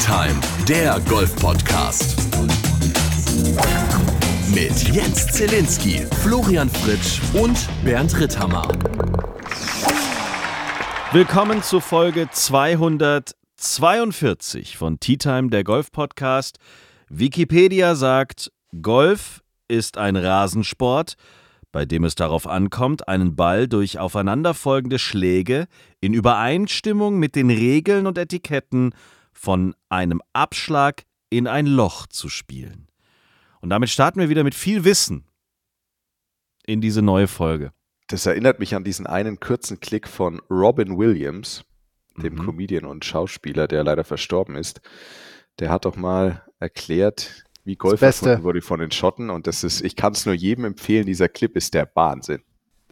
Time, der Golf-Podcast. Mit Jens Zelinski, Florian Fritsch und Bernd Ritthammer. Willkommen zu Folge 242 von Tea Time, der Golf-Podcast. Wikipedia sagt, Golf ist ein Rasensport, bei dem es darauf ankommt, einen Ball durch aufeinanderfolgende Schläge in Übereinstimmung mit den Regeln und Etiketten von einem Abschlag in ein Loch zu spielen. Und damit starten wir wieder mit viel Wissen in diese neue Folge. Das erinnert mich an diesen einen kurzen Klick von Robin Williams, dem Mhm. Comedian und Schauspieler, der leider verstorben ist. Der hat doch mal erklärt, wie Golf erfunden wurde von den Schotten. Und das ist, ich kann es nur jedem empfehlen, dieser Clip ist der Wahnsinn.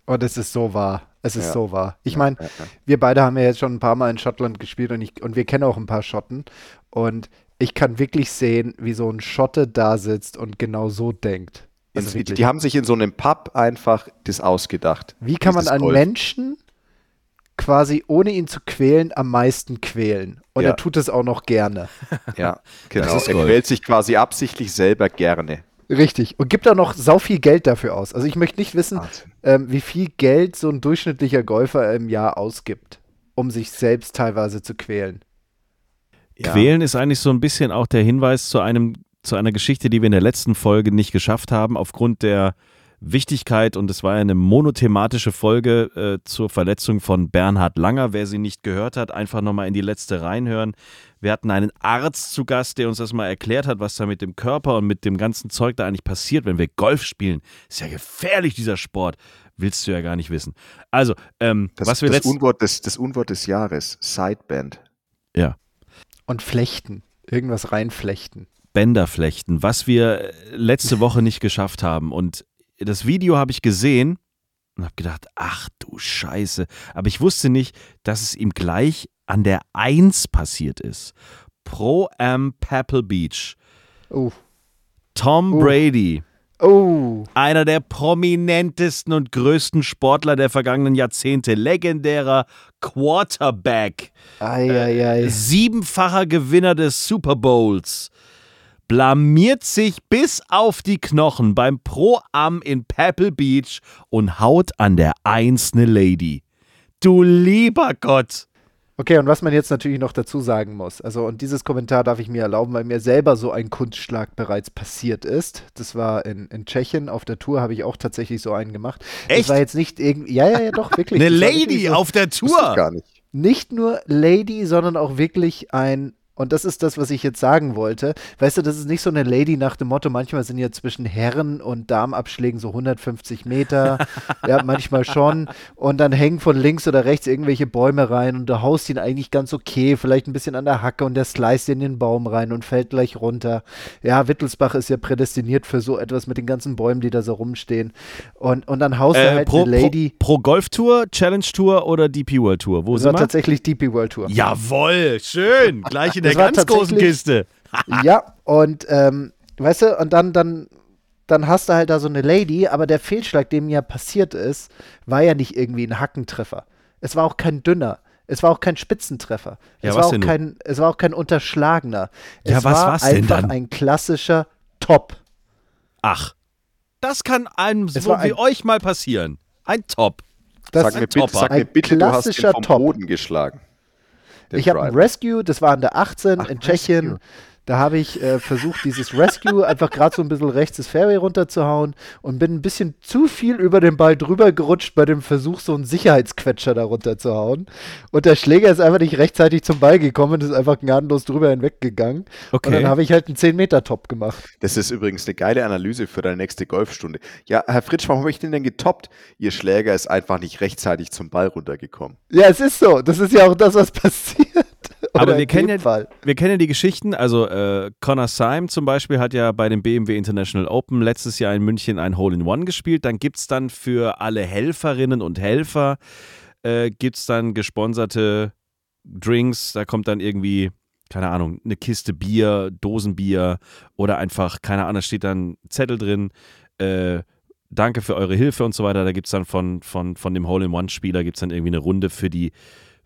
Und es ist so wahr. Es ist Ja. so wahr. Ich meine, Ja, ja. wir beide haben ja jetzt schon ein paar Mal in Schottland gespielt und, ich, und wir kennen auch ein paar Schotten. Und ich kann wirklich sehen, wie so ein Schotte da sitzt und genau so denkt. Also wirklich. die haben sich in so einem Pub einfach das ausgedacht. wie kann man einen Golf. Menschen quasi ohne ihn zu quälen am meisten quälen? Und Ja. er tut es auch noch gerne. Ja, genau. ist Er quält sich quasi absichtlich selber gerne. Richtig. Und gibt auch noch sau viel Geld dafür aus. Also ich möchte nicht wissen, ähm, wie viel Geld so ein durchschnittlicher Golfer im Jahr ausgibt, um sich selbst teilweise zu quälen. Ja. Quälen ist eigentlich so ein bisschen auch der Hinweis zu einem zu einer Geschichte, die wir in der letzten Folge nicht geschafft haben, aufgrund der Wichtigkeit, und es war ja eine monothematische Folge äh, zur Verletzung von Bernhard Langer. Wer sie nicht gehört hat, einfach nochmal in die letzte reinhören. Wir hatten einen Arzt zu Gast, der uns das mal erklärt hat, was da mit dem Körper und mit dem ganzen Zeug da eigentlich passiert, wenn wir Golf spielen. Ist ja gefährlich, dieser Sport. Willst du ja gar nicht wissen. Also, ähm, Das, was wir das. Unwort des, das Unwort des Jahres, Sideband. Ja. Und flechten. Irgendwas reinflechten. Bänder flechten, was wir letzte Woche nicht geschafft haben. Und das Video habe ich gesehen und habe gedacht, ach du Scheiße. Aber ich wusste nicht, dass es ihm gleich an der 1 passiert ist. Pro Am Pebble Beach. Oh. Tom Oh. Brady, Oh. einer der prominentesten und größten Sportler der vergangenen Jahrzehnte, legendärer Quarterback. Eieiei. siebenfacher Gewinner des Super Bowls, blamiert sich bis auf die Knochen beim Pro-Am in Pebble Beach und haut an der Eins Lady. Du lieber Gott! Okay, und was man jetzt natürlich noch dazu sagen muss, also und dieses Kommentar darf ich mir erlauben, weil mir selber so ein Kunstschlag bereits passiert ist. Das war in, in Tschechien auf der Tour, habe ich auch tatsächlich so einen gemacht. Echt? Das war jetzt nicht irgendwie, ja, ja, ja, doch, wirklich. Eine war wirklich Lady so, auf der Tour! gar nicht. Nicht nur Lady, sondern auch wirklich ein, und das ist das, was ich jetzt sagen wollte. Weißt du, das ist nicht so eine Lady nach dem Motto, manchmal sind ja zwischen Herren- und Damenabschlägen so 150 Meter, ja, manchmal schon. Und dann hängen von links oder rechts irgendwelche Bäume rein und du haust ihn eigentlich ganz okay, vielleicht ein bisschen an der Hacke und der slice in den Baum rein und fällt gleich runter. Ja, Wittelsbach ist ja prädestiniert für so etwas mit den ganzen Bäumen, die da so rumstehen. Und, und dann haust du Äh, halt pro, eine Lady. pro, pro Golf Tour, Challenge Tour oder DP World Tour? Wo Das sind wir? tatsächlich DP World Tour. Jawoll, schön. Gleich in der Das war ganz großen Kiste. ja, und ähm, weißt du, und dann, dann, dann hast du halt da so eine Lady, aber der Fehlschlag, dem ja passiert ist, war ja nicht irgendwie ein Hackentreffer. Es war auch kein dünner. Es war auch kein Spitzentreffer. Ja, es, was war auch nun? kein, es war auch kein unterschlagener. Ja, es was war war's denn einfach dann? ein klassischer Top. Ach, das kann einem so war wie ein- euch mal passieren. Ein Top. Das Sag mir ein bitte, sag mir Ein bitte du hast ihn klassischer vom Top. Boden geschlagen. Ich habe ein. Rescue, das war an der 18 Ach, in Tschechien. Rescue. Da habe ich äh, versucht, dieses Rescue einfach gerade so ein bisschen rechts das Fairway runterzuhauen und bin ein bisschen zu viel über den Ball drüber gerutscht bei dem Versuch, so einen Sicherheitsquetscher da runterzuhauen. Und der Schläger ist einfach nicht rechtzeitig zum Ball gekommen und ist einfach gnadenlos drüber hinweggegangen. Und Okay. dann habe ich halt einen 10-Meter-Top gemacht. Das ist übrigens eine geile Analyse für deine nächste Golfstunde. Ja, Herr Fritsch, warum habe ich den denn getoppt? Ihr Schläger ist einfach nicht rechtzeitig zum Ball runtergekommen. Ja, es ist so. Das ist ja auch das, was passiert. Aber wir kennen, ja, wir kennen ja die Geschichten. Also äh, Connor Syme zum Beispiel hat ja bei dem BMW International Open letztes Jahr in München ein Hole-in-One gespielt. Dann gibt es dann für alle Helferinnen und Helfer äh, gibt es dann gesponserte Drinks. Da kommt dann irgendwie, keine Ahnung, eine Kiste Bier, Dosenbier oder einfach, keine Ahnung, da steht dann ein Zettel drin. Äh, Danke für eure Hilfe und so weiter. Da gibt es dann von, von, von dem Hole-in-One-Spieler gibt es dann irgendwie eine Runde für die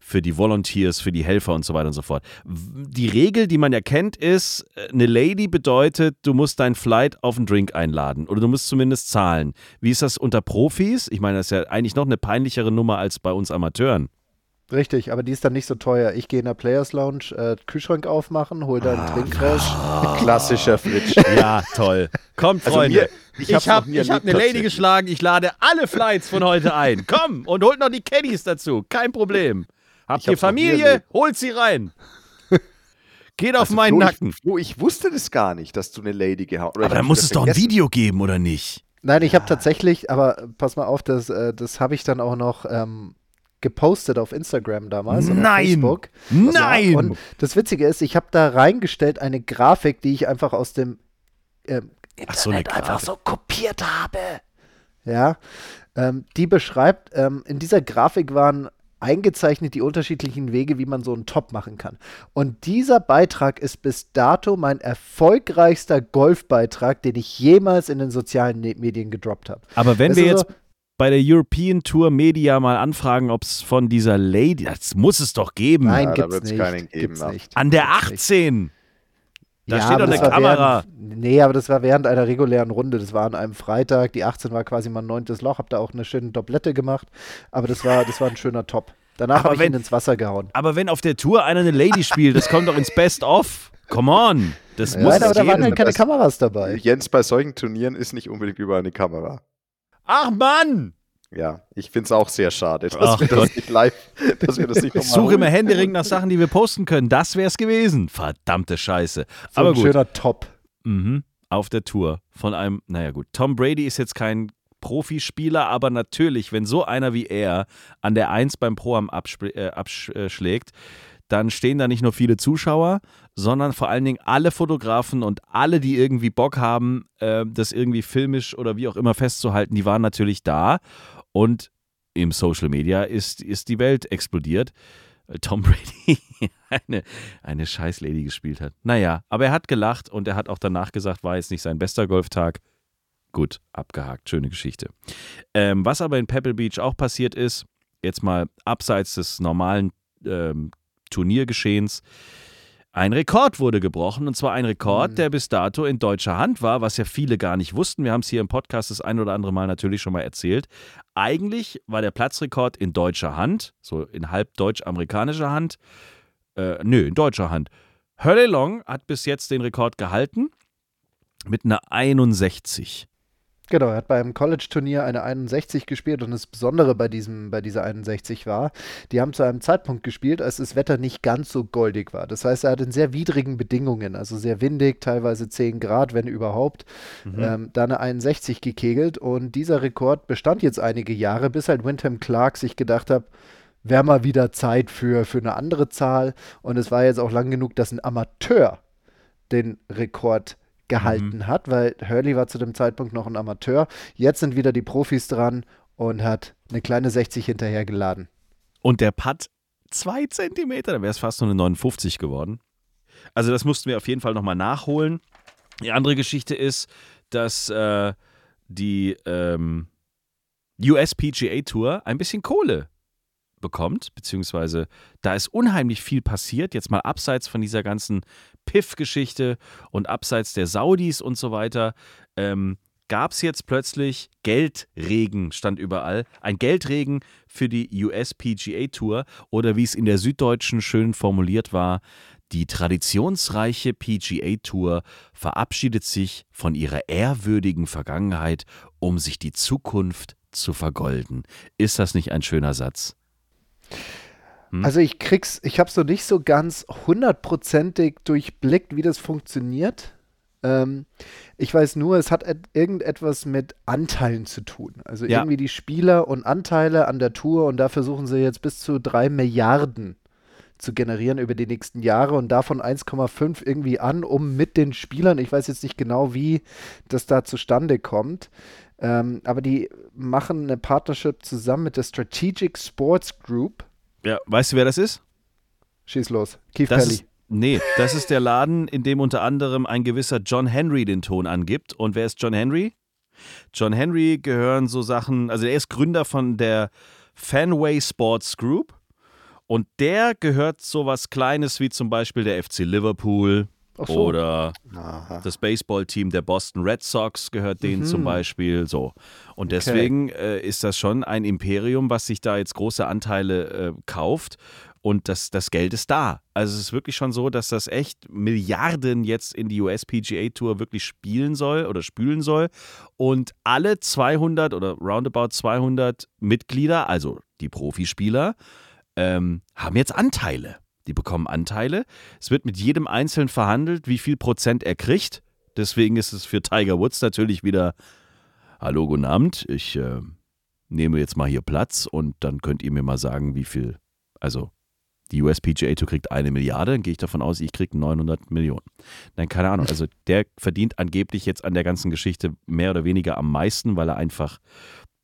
für die Volunteers, für die Helfer und so weiter und so fort. Die Regel, die man ja kennt, ist, äh, eine Lady bedeutet, du musst dein Flight auf einen Drink einladen oder du musst zumindest zahlen. Wie ist das unter Profis? Ich meine, das ist ja eigentlich noch eine peinlichere Nummer als bei uns Amateuren. Richtig, aber die ist dann nicht so teuer. Ich gehe in der Players Lounge, äh, Kühlschrank aufmachen, hol da einen Ah, Trink raus. Klassischer Fritsch. Ja, toll. Kommt, Also Freunde. mir- ich habe hab erlebt, eine Lady geschlagen. Ich lade alle Flights von heute ein. Komm und holt noch die Caddies dazu. Kein Problem. Habt Ich ihr Familie? Holt sie rein. Geht auf Also, meinen Flo, Nacken. Ich, Flo, ich wusste das gar nicht, dass du eine Lady gehauen hast. Aber da muss es doch ein Video geben, oder nicht? Nein, ich habe tatsächlich, aber pass mal auf, das, äh, das habe ich dann auch noch ähm, gepostet auf Instagram damals. und auf Nein! Facebook. Nein! Ja, und das Witzige ist, ich habe da reingestellt eine Grafik, die ich einfach aus dem ähm, Ach so, eine Internet einfach so kopiert habe. Ja, ähm, die beschreibt, ähm, in dieser Grafik waren eingezeichnet die unterschiedlichen Wege, wie man so einen Top machen kann. Und dieser Beitrag ist bis dato mein erfolgreichster Golfbeitrag, den ich jemals in den sozialen Ne- Medien gedroppt habe. Aber wenn Weißt wir jetzt so- bei der European Tour Media mal anfragen, ob es von dieser Lady, das muss es doch geben. Nein, Ja, da gibt's nicht. keinen geben, gibt's ja. nicht. An der Gibt's nicht. 18. Da steht aber doch eine das war Kamera. Während, nee, aber das war während einer regulären Runde. Das war an einem Freitag. Die 18 war quasi mein neuntes Loch. Hab da auch eine schöne Doblette gemacht. Aber das war, das war ein schöner Top. Danach habe ich wenn- ihn ins Wasser gehauen. Aber wenn auf der Tour einer eine Lady spielt, das kommt doch ins Best-of. Come on. Das muss Nein, aber da waren halt keine Kameras dabei. Jens, bei solchen Turnieren ist nicht unbedingt überall eine Kamera. Ach Mann! Ja, ich finde es auch sehr schade, dass Ach wir Gott. das nicht live, dass wir das nicht Ich nochmal suche immer händeringend nach Sachen, die wir posten können. Das wär's gewesen. Verdammte Scheiße. So Aber ein gut. schöner Top. Mhm. Auf der Tour von einem, naja gut, Tom Brady ist jetzt kein Profispieler, aber natürlich, wenn so einer wie er an der Eins beim Pro am abschlägt, äh, abschlägt, dann stehen da nicht nur viele Zuschauer, sondern vor allen Dingen alle Fotografen und alle, die irgendwie Bock haben, äh, das irgendwie filmisch oder wie auch immer festzuhalten, die waren natürlich da. Und im Social Media ist, ist die Welt explodiert. Tom Brady eine, eine Scheißlady gespielt hat. Naja, aber er hat gelacht und er hat auch danach gesagt, war jetzt nicht sein bester Golftag. Gut, abgehakt, schöne Geschichte. Ähm, was aber in Pebble Beach auch passiert ist, jetzt mal abseits des normalen ähm, Turniergeschehens, ein Rekord wurde gebrochen und zwar ein Rekord, Mhm. der bis dato in deutscher Hand war, was ja viele gar nicht wussten. Wir haben es hier im Podcast das ein oder andere Mal natürlich schon mal erzählt. Eigentlich war der Platzrekord in deutscher Hand, so in halb deutsch-amerikanischer Hand. Äh, nö, in deutscher Hand. Hurley Long hat bis jetzt den Rekord gehalten mit einer 61. Genau, er hat beim College-Turnier eine 61 gespielt und das Besondere bei, diesem, bei dieser 61 war, die haben zu einem Zeitpunkt gespielt, als das Wetter nicht ganz so goldig war. Das heißt, er hat in sehr widrigen Bedingungen, also sehr windig, teilweise 10 Grad, wenn überhaupt, ähm, da eine 61 gekegelt. Und dieser Rekord bestand jetzt einige Jahre, bis halt Wyndham Clark sich gedacht hat, wäre mal wieder Zeit für, für eine andere Zahl. Und es war jetzt auch lang genug, dass ein Amateur den Rekord gehalten hat, weil Hurley war zu dem Zeitpunkt noch ein Amateur. Jetzt sind wieder die Profis dran und hat eine kleine 60 hinterhergeladen. Und der Putt zwei Zentimeter, dann wäre es fast nur eine 59 geworden. Also das mussten wir auf jeden Fall nochmal nachholen. Die andere Geschichte ist, dass äh, die ähm, USPGA Tour ein bisschen Kohle bekommt, beziehungsweise da ist unheimlich viel passiert, jetzt mal abseits von dieser ganzen Piff-Geschichte und abseits der Saudis und so weiter, ähm, gab es jetzt plötzlich Geldregen, stand überall, ein Geldregen für die USPGA Tour oder wie es in der Süddeutschen schön formuliert war, die traditionsreiche PGA Tour verabschiedet sich von ihrer ehrwürdigen Vergangenheit, um sich die Zukunft zu vergolden. Ist das nicht ein schöner Satz? Hm? Also ich krieg's, ich habe so nicht so ganz hundertprozentig durchblickt, wie das funktioniert. Ähm, ich weiß nur, es hat et irgendetwas mit Anteilen zu tun. Also Ja. irgendwie die Spieler und Anteile an der Tour und da versuchen sie jetzt bis zu drei Milliarden zu generieren über die nächsten Jahre und davon 1,5 irgendwie an, um mit den Spielern, ich weiß jetzt nicht genau, wie das da zustande kommt, ähm, aber die machen eine Partnership zusammen mit der Strategic Sports Group. Ja, weißt du, wer das ist? Schieß los. Keith Das Pelly. ist, nee, das ist der Laden, in dem unter anderem ein gewisser John Henry den Ton angibt. Und wer ist John Henry? John Henry gehören so Sachen, also er ist Gründer von der Fanway Sports Group. Und der gehört so was Kleines wie zum Beispiel der FC Liverpool so. oder Aha. das Baseballteam der Boston Red Sox gehört denen Mhm. zum Beispiel. So. Und deswegen äh, ist das schon ein Imperium, was sich da jetzt große Anteile äh, kauft. Und das, das Geld ist da. Also es ist wirklich schon so, dass das echt Milliarden jetzt in die US-PGA Tour wirklich spielen soll oder spülen soll. Und alle 200 oder roundabout 200 Mitglieder, also die Profispieler, ähm, haben jetzt Anteile. Die bekommen Anteile. Es wird mit jedem Einzelnen verhandelt, wie viel Prozent er kriegt. Deswegen ist es für Tiger Woods natürlich wieder, hallo, guten Abend, ich äh, nehme jetzt mal hier Platz und dann könnt ihr mir mal sagen, wie viel, also die USPGA Tour kriegt eine Milliarde, dann gehe ich davon aus, ich kriege 900 Millionen. Nein, keine Ahnung. Also der verdient angeblich jetzt an der ganzen Geschichte mehr oder weniger am meisten, weil er einfach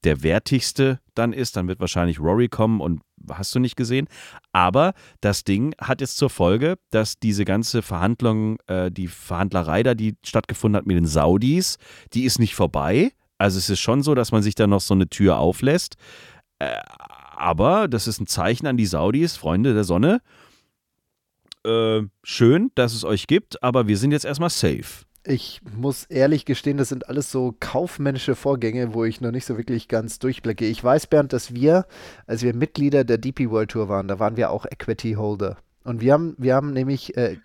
der wertigste dann ist. Dann wird wahrscheinlich Rory kommen und hast du nicht gesehen. Aber das Ding hat jetzt zur Folge, dass diese ganze Verhandlung, äh, die Verhandlerei da, die stattgefunden hat mit den Saudis, die ist nicht vorbei. Also es ist schon so, dass man sich da noch so eine Tür auflässt. Äh, aber das ist ein Zeichen an die Saudis, Freunde der Sonne. Äh, schön, dass es euch gibt, aber wir sind jetzt erstmal safe. Ich muss ehrlich gestehen, das sind alles so kaufmännische Vorgänge, wo ich noch nicht so wirklich ganz durchblicke. Ich weiß, Bernd, dass wir, als wir Mitglieder der DP World Tour waren, da waren wir auch Equity Holder. Und wir haben, wir haben nämlich äh,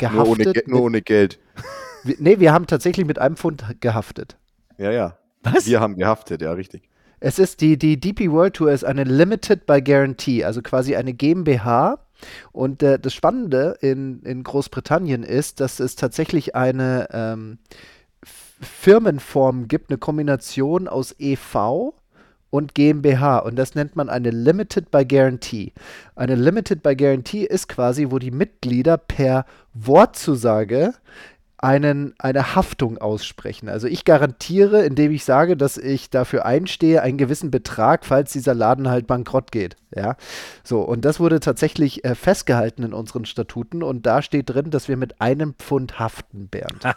Nur ohne, gehaftet. Ge- nur ohne Geld. mit, nee, wir haben tatsächlich mit einem Pfund gehaftet. Ja, ja. Was? Wir haben gehaftet, ja, richtig. Es ist die, die DP World Tour ist eine Limited by Guarantee, also quasi eine GmbH. Und äh, das Spannende in, in Großbritannien ist, dass es tatsächlich eine ähm, Firmenform gibt, eine Kombination aus EV und GmbH. Und das nennt man eine Limited by Guarantee. Eine Limited by Guarantee ist quasi, wo die Mitglieder per Wortzusage einen, eine Haftung aussprechen. Also ich garantiere, indem ich sage, dass ich dafür einstehe, einen gewissen Betrag, falls dieser Laden halt bankrott geht. Ja, so und das wurde tatsächlich äh, festgehalten in unseren Statuten und da steht drin, dass wir mit einem Pfund haften, Bernd.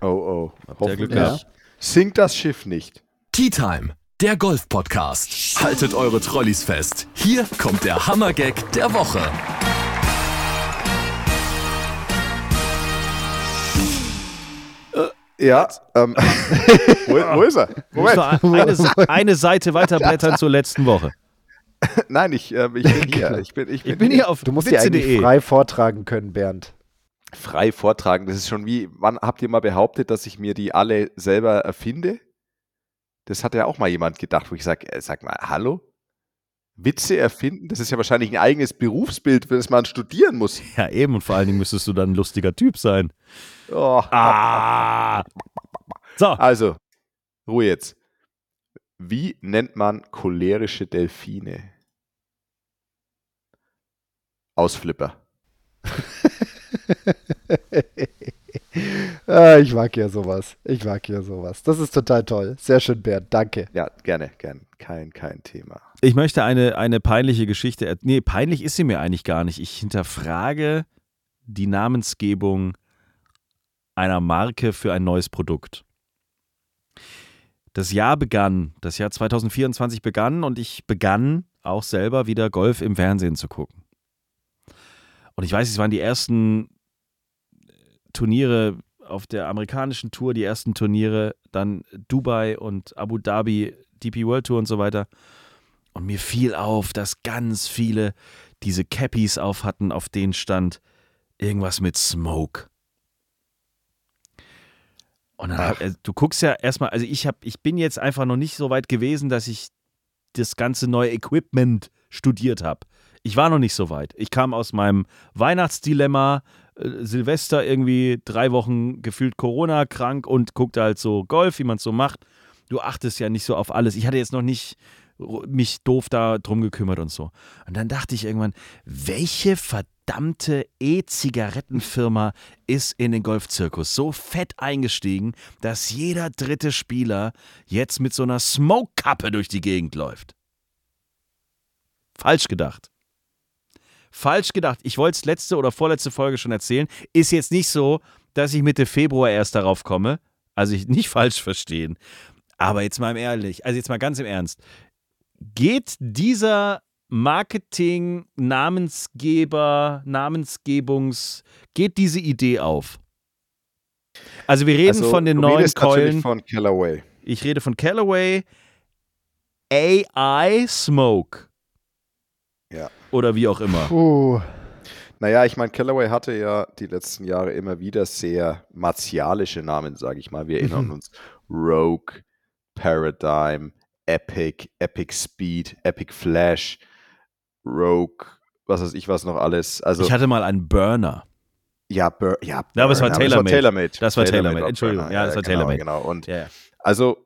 Oh, oh. Hoffentlich gehabt? sinkt das Schiff nicht. Tea Time, der Golf-Podcast. Haltet eure Trolleys fest. Hier kommt der Hammergag der Woche. Ja, ähm, wo, wo ist er? Moment. eine, eine Seite weiterblättern zur letzten Woche. Nein, ich, ähm, ich bin hier. Ich bin, ich bin, Ich bin hier auf Du musst ja eigentlich frei vortragen können, Bernd. frei vortragen. Das ist schon wie, wann habt ihr mal behauptet, dass ich mir die alle selber erfinde? Das hat ja auch mal jemand gedacht, wo ich sage, äh, sag mal, hallo? Witze erfinden? Das ist ja wahrscheinlich ein eigenes Berufsbild, für das man studieren muss. Ja, eben. Und vor allen Dingen müsstest du dann ein lustiger Typ sein. Oh. Ah. So, Also, Ruhe jetzt. Wie nennt man cholerische Delfine? Ausflipper. ah, ich mag ja sowas. Ich mag ja sowas. Das ist total toll. Sehr schön, Bernd. Danke. Ja, gerne, gern. Kein, kein Thema. Ich möchte eine, eine peinliche Geschichte. Nee, peinlich ist sie mir eigentlich gar nicht. Ich hinterfrage die Namensgebung einer Marke für ein neues Produkt. Das Jahr begann, das Jahr 2024 begann und ich begann auch selber wieder Golf im Fernsehen zu gucken. Und ich weiß, es waren die ersten Turniere auf der amerikanischen Tour, die ersten Turniere, dann Dubai und Abu Dhabi, DP World Tour und so weiter. Und mir fiel auf, dass ganz viele diese Cappies auf hatten, auf denen stand irgendwas mit Smoke. Und dann, hab, also, du guckst ja erstmal, also ich habe, ich bin jetzt einfach noch nicht so weit gewesen, dass ich das ganze neue Equipment studiert habe. Ich war noch nicht so weit. Ich kam aus meinem Weihnachtsdilemma, äh, Silvester irgendwie drei Wochen gefühlt Corona krank und guckte halt so Golf, wie man es so macht. Du achtest ja nicht so auf alles. Ich hatte jetzt noch nicht mich doof da drum gekümmert und so. Und dann dachte ich irgendwann, welche verdammte E-Zigarettenfirma ist in den Golfzirkus so fett eingestiegen, dass jeder dritte Spieler jetzt mit so einer Smoke-Kappe durch die Gegend läuft? Falsch gedacht. Falsch gedacht. Ich wollte es letzte oder vorletzte Folge schon erzählen. Ist jetzt nicht so, dass ich Mitte Februar erst darauf komme. Also ich nicht falsch verstehen. Aber jetzt mal ehrlich, also jetzt mal ganz im Ernst. Geht dieser Marketing, Namensgeber, Namensgebungs, geht diese Idee auf? Also wir reden Also, von den du neuen Keulen. von Callaway. Ich rede von Callaway AI Smoke. Ja. Oder wie auch immer. Puh. Naja, ich meine, Callaway hatte ja die letzten Jahre immer wieder sehr martialische Namen, sage ich mal. Wir erinnern uns Rogue, Paradigm, Epic, Epic Speed, Epic Flash, Rogue, was weiß ich was noch alles. Also Ich hatte mal einen Burner. ja, Bur ja, Ja, aber es war Burner, TaylorMade. TaylorMade. Das war TaylorMade, war Entschuldigung. Burner. Ja, das war genau, TaylorMade. Genau, und Ja, ja. also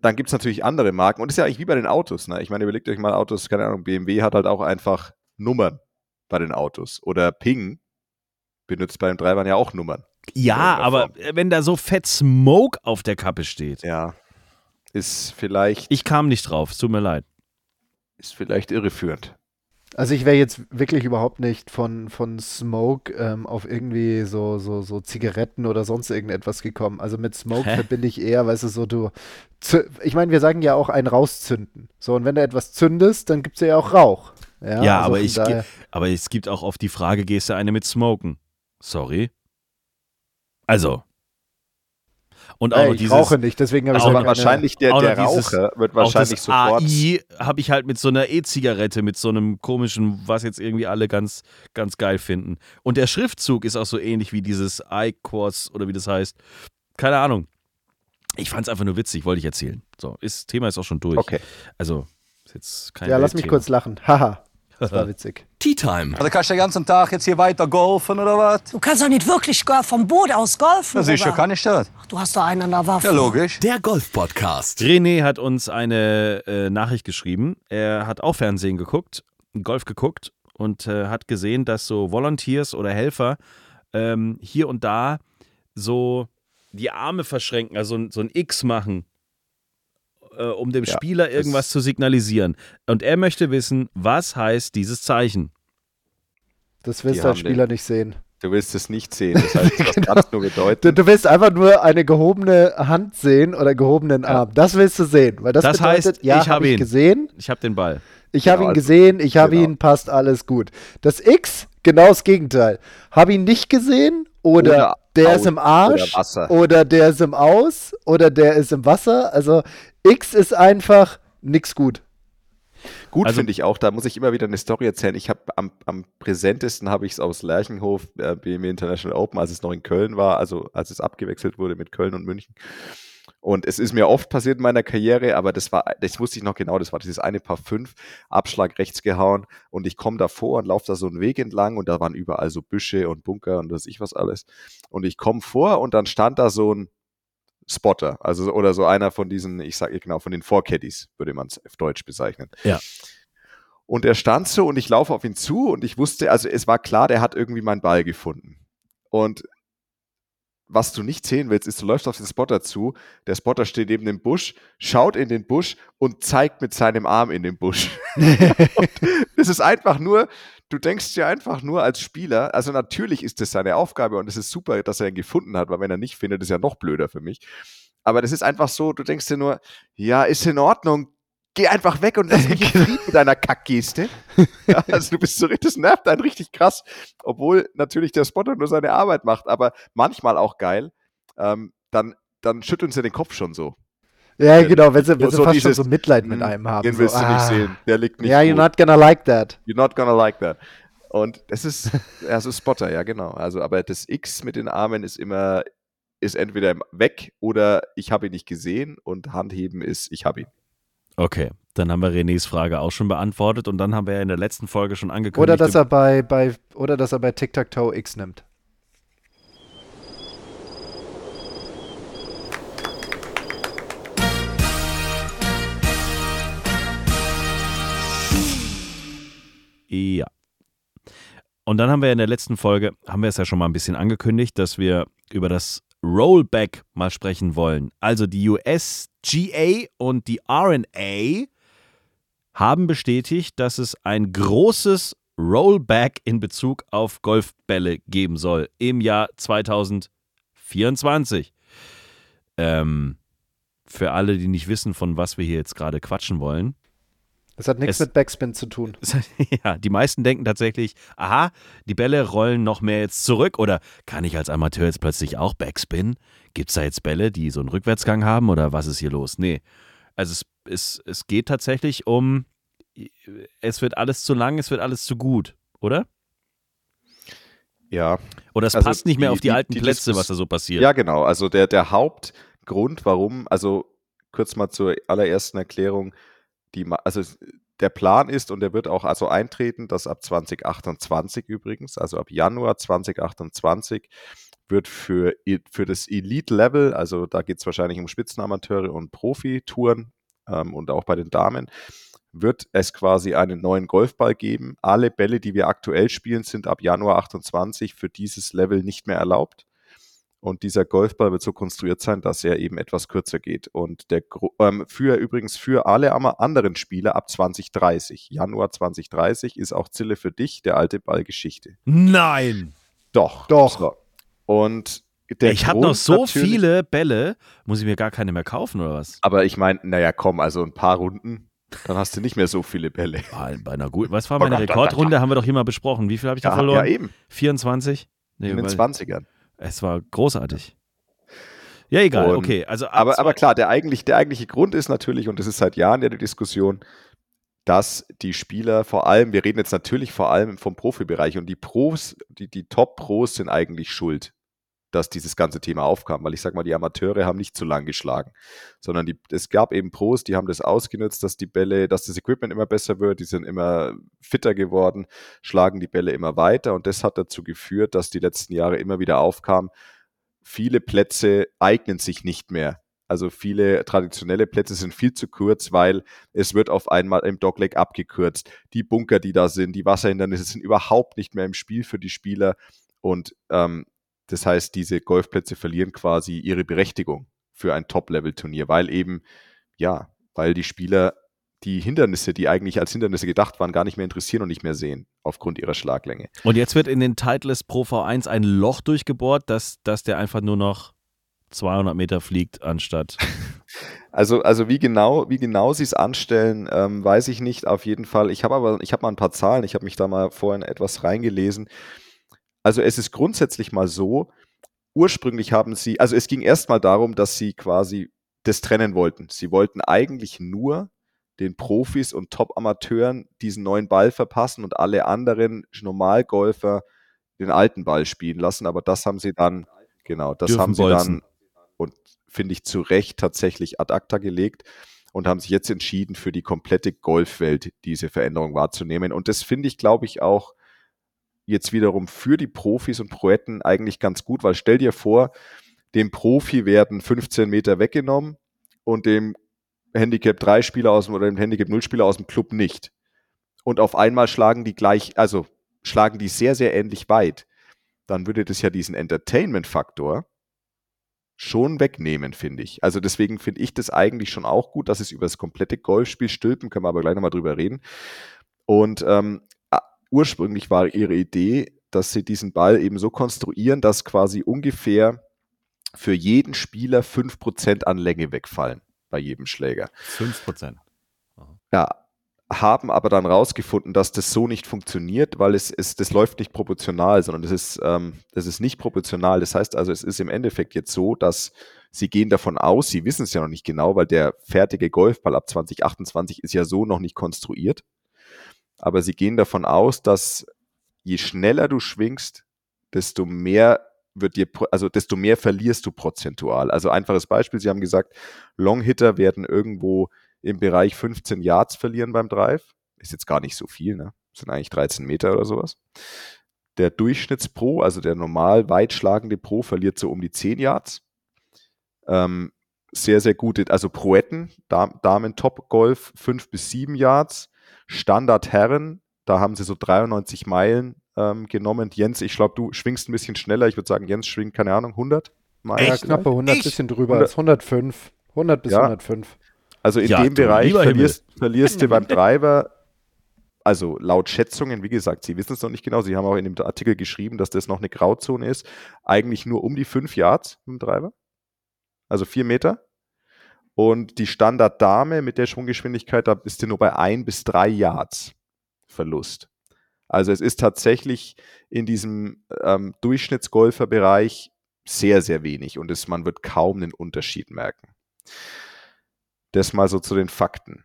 dann gibt es natürlich andere Marken und das ist ja eigentlich wie bei den Autos. Ne? Ich meine, überlegt euch mal Autos, keine Ahnung, BMW hat halt auch einfach Nummern bei den Autos. Oder Ping benutzt bei den Treibern ja auch Nummern. Ja, aber wenn da so fett Smoke auf der Kappe steht. Ja. Ist vielleicht, Ich kam nicht drauf, es tut mir leid. ist vielleicht irreführend. Also ich wäre jetzt wirklich überhaupt nicht von, von Smoke ähm, auf irgendwie so, so, so Zigaretten oder sonst irgendetwas gekommen. Also mit Smoke Hä? verbinde ich eher, weißt du, so du. Ich meine, wir sagen ja auch ein rauszünden. So, und wenn du etwas zündest, dann gibt es ja auch Rauch. Ja, Ja, also aber ich Aber es gibt auch oft die Frage, gehst du eine mit Smoken? Sorry. Also. Und auch Ey, ich dieses, rauche nicht, deswegen habe ich Aber wahrscheinlich der, der dieses- Raucher wird auch wahrscheinlich das sofort. AI habe ich halt mit so einer E-Zigarette, mit so einem komischen, was jetzt irgendwie alle ganz, ganz geil finden. Und der Schriftzug ist auch so ähnlich wie dieses iQuos oder wie das heißt. Keine Ahnung. Ich fand es einfach nur witzig, wollte ich erzählen. So, ist, Thema ist auch schon durch. Okay. Also, ist jetzt kein Ja, lass mich kurz lachen. Haha. Das war witzig. Tea Time. Also kannst du den ganzen Tag jetzt hier weiter golfen oder was? Du kannst doch nicht wirklich go- vom Boot aus golfen. Ja, sicher kann ich das. Ach, Du hast doch einen an der Waffe. Ja, logisch. Der Golf Podcast. René hat uns eine äh, Nachricht geschrieben. Er hat auch Fernsehen geguckt, Golf geguckt und äh, hat gesehen, dass so Volunteers oder Helfer ähm, hier und da so die Arme verschränken, also so ein X machen, äh, um dem Ja, Spieler irgendwas zu signalisieren. Und er möchte wissen, was heißt dieses Zeichen? Das du als haben Spieler nicht sehen. Du willst es nicht sehen. Das heißt, das es nur Du, bedeuten. du willst einfach nur eine gehobene Hand sehen oder gehobenen Arm. Das willst du sehen, weil das, Das bedeutet, heißt, ja, ich hab habe ich ihn. gesehen, Ich habe den Ball. ich habe Genau, ihn also- gesehen, ich habe genau. ihn, passt alles gut. Das X, genau das Gegenteil. Habe ihn nicht gesehen oder, Oder der Aus ist im Arsch oder Wasser. oder der ist im Aus oder der ist im Wasser. Also X ist einfach nix gut. Gut Also- finde ich auch, da muss ich immer wieder eine Story erzählen. Ich habe am, am präsentesten habe ich es aus Lerchenhof, äh, BMW International Open, als es noch in Köln war, also als es abgewechselt wurde mit Köln und München. Und es ist mir oft passiert in meiner Karriere, aber das war, das wusste ich noch genau, das war dieses eine Paar fünf, Abschlag rechts gehauen und ich komme davor und laufe da so einen Weg entlang und da waren überall so Büsche und Bunker und was ich was alles. Und ich komme vor und dann stand da so ein Spotter, also oder so einer von diesen, ich sage genau, von den Vorcaddies, würde man es auf Deutsch bezeichnen. Ja. Und er stand so und ich laufe auf ihn zu und ich wusste, also es war klar, der hat irgendwie meinen Ball gefunden. Und was du nicht sehen willst, ist, du läufst auf den Spotter zu, der Spotter steht neben dem Busch, schaut in den Busch und zeigt mit seinem Arm in den Busch. das ist einfach nur, du denkst dir einfach nur als Spieler, also natürlich ist das seine Aufgabe und es ist super, dass er ihn gefunden hat, weil wenn er nicht findet, ist ja noch blöder für mich. Aber das ist einfach so, du denkst dir nur, ja, ist in Ordnung, geh einfach weg und lass mich in Frieden mit deiner Kackgeste. Ja, also du bist so richtig, das nervt einen richtig krass, obwohl natürlich der Spotter nur seine Arbeit macht, aber manchmal auch geil. Ähm, dann, dann schütteln sie den Kopf schon so. Ja, genau, wenn sie, wenn So- sie so fast dieses, schon so Mitleid mit "Hm, einem haben. Den so, willst du nicht ah, sehen, der liegt nicht Ja, you're gut. not gonna like that. You're not gonna like that. Und das ist, also Spotter, ja genau. Also, aber das X mit den Armen ist immer, ist entweder weg oder ich habe ihn nicht gesehen und Handheben ist, ich habe ihn. Okay, dann haben wir Renés Frage auch schon beantwortet und dann haben wir ja in der letzten Folge schon angekündigt. Oder dass er bei, bei, oder dass er bei Tic-Tac-Toe X nimmt. Ja. Und dann haben wir in der letzten Folge, haben wir es ja schon mal ein bisschen angekündigt, dass wir über das Rollback mal sprechen wollen. Also die USGA und die RNA haben bestätigt, dass es ein großes Rollback in Bezug auf Golfbälle geben soll im Jahr 2024. Ähm, für alle, die nicht wissen, von was wir hier jetzt gerade quatschen wollen. Das hat nichts Es- mit Backspin zu tun. ja, die meisten denken tatsächlich, aha, die Bälle rollen noch mehr jetzt zurück oder kann ich als Amateur jetzt plötzlich auch Backspin? Gibt es da jetzt Bälle, die so einen Rückwärtsgang haben oder was ist hier los? Nee. Also es, es, es geht tatsächlich um, es wird alles zu lang, es wird alles zu gut, oder? Ja, Oder es Also passt nicht mehr die- auf die, die- alten die Plätze, Diskus- was da so passiert. Ja, genau. Also der, der Hauptgrund, warum, also kurz mal zur allerersten Erklärung, die, also der Plan ist und der wird auch also eintreten, dass ab 2028 übrigens, also ab Januar 2028, wird für, für das Elite-Level, also da geht es wahrscheinlich um Spitzenamateure und Profitouren ähm, und auch bei den Damen, wird es quasi einen neuen Golfball geben. Alle Bälle, die wir aktuell spielen, sind ab Januar 28 für dieses Level nicht mehr erlaubt. Und dieser Golfball wird so konstruiert sein, dass er eben etwas kürzer geht. Und der ähm, für übrigens für alle anderen Spieler ab 2030, Januar 2030, ist auch Zille für dich der alte Ball Geschichte. Nein! Doch. Doch. So. Und der ich habe noch so viele Bälle, muss ich mir gar keine mehr kaufen oder was? Aber ich meine, naja, komm, also ein paar Runden, dann hast du nicht mehr so viele Bälle. Bei, bei einer guten, was war Oh meine Rekordrunde? Haben wir doch hier mal besprochen. Wie viel habe ich da Ja, verloren? ja, eben. 24? Nee, In den weil- 20ern. Es war großartig. Ja, egal, Und- okay. Also ab Aber, aber klar, der, eigentlich, der eigentliche Grund ist natürlich, und das ist seit Jahren ja die Diskussion, dass die Spieler vor allem, wir reden jetzt natürlich vor allem vom Profibereich und die Pros, die, die Top-Pros sind eigentlich schuld, dass dieses ganze Thema aufkam, weil ich sag mal, die Amateure haben nicht zu lang geschlagen, sondern die, es gab eben Pros, die haben das ausgenutzt, dass die Bälle, dass das Equipment immer besser wird, die sind immer fitter geworden, schlagen die Bälle immer weiter und das hat dazu geführt, dass die letzten Jahre immer wieder aufkam, viele Plätze eignen sich nicht mehr. Also viele traditionelle Plätze sind viel zu kurz, weil es wird auf einmal im Dogleg abgekürzt. Die Bunker, die da sind, die Wasserhindernisse sind überhaupt nicht mehr im Spiel für die Spieler. Und ähm, das heißt, diese Golfplätze verlieren quasi ihre Berechtigung für ein Top-Level-Turnier, weil eben, ja, weil die Spieler die Hindernisse, die eigentlich als Hindernisse gedacht waren, gar nicht mehr interessieren und nicht mehr sehen, aufgrund ihrer Schlaglänge. Und jetzt wird in den Titleist Pro V1 ein Loch durchgebohrt, dass, dass der einfach nur noch 200 Meter fliegt, anstatt. Also, also wie genau, wie genau sie es anstellen, ähm, weiß ich nicht. Auf jeden Fall. Ich habe aber, ich habe mal ein paar Zahlen. Ich habe mich da mal vorhin etwas reingelesen. Also es ist grundsätzlich mal so. Ursprünglich haben sie, also es ging erstmal darum, dass sie quasi das trennen wollten. Sie wollten eigentlich nur den Profis und Top-Amateuren diesen neuen Ball verpassen und alle anderen Normalgolfer den alten Ball spielen lassen. Aber das haben sie dann, genau, das Dürfen haben sie bolzen. dann und finde ich zu Recht tatsächlich ad acta gelegt und haben sich jetzt entschieden, für die komplette Golfwelt diese Veränderung wahrzunehmen. Und das finde ich, glaube ich, auch jetzt wiederum für die Profis und Proetten eigentlich ganz gut, weil stell dir vor, dem Profi werden 15 Meter weggenommen und dem Handicap 3 Spieler aus dem oder dem Handicap 0 Spieler aus dem Club nicht. Und auf einmal schlagen die gleich, also schlagen die sehr, sehr ähnlich weit. Dann würde das ja diesen Entertainment-Faktor schon wegnehmen, finde ich. Also deswegen finde ich das eigentlich schon auch gut, dass es über das komplette Golfspiel stülpen, können wir aber gleich nochmal drüber reden. Und ähm, ursprünglich war ihre Idee, dass sie diesen Ball eben so konstruieren, dass quasi ungefähr für jeden Spieler 5% an Länge wegfallen bei jedem Schläger. 5%. Ja, haben aber dann rausgefunden, dass das so nicht funktioniert, weil es ist, das läuft nicht proportional, sondern das ist, ähm, das ist nicht proportional. Das heißt also, es ist im Endeffekt jetzt so, dass sie gehen davon aus, sie wissen es ja noch nicht genau, weil der fertige Golfball ab 2028 ist ja so noch nicht konstruiert. Aber sie gehen davon aus, dass je schneller du schwingst, desto mehr wird dir, also desto mehr verlierst du prozentual. Also einfaches Beispiel, sie haben gesagt, Longhitter werden irgendwo im Bereich 15 Yards verlieren beim Drive. Ist jetzt gar nicht so viel, ne? Sind eigentlich 13 Meter oder sowas. Der Durchschnittspro, also der normal weitschlagende Pro, verliert so um die 10 Yards. Ähm, sehr, sehr gute, also Proetten, Dam- Damen Top Golf 5 bis 7 Yards. Standard Herren, da haben sie so 93 Meilen ähm, genommen. Jens, ich glaube, du schwingst ein bisschen schneller. Ich würde sagen, Jens schwingt, keine Ahnung, 100 Meilen. Ja, vielleicht. knappe 100, Ich? bisschen drüber, 100. als 105. 100 bis Ja. 105. Also in Ja, dem Bereich verlierst, verlierst du beim Driver, also laut Schätzungen, wie gesagt, sie wissen es noch nicht genau, sie haben auch in dem Artikel geschrieben, dass das noch eine Grauzone ist, eigentlich nur um die 5 Yards mit dem Driver, also 4 Meter. Und die Standarddame mit der Schwunggeschwindigkeit, da bist du nur bei ein bis drei Yards Verlust. Also es ist tatsächlich in diesem ähm, Durchschnittsgolferbereich sehr, sehr wenig und es, man wird kaum einen Unterschied merken. Das mal so zu den Fakten.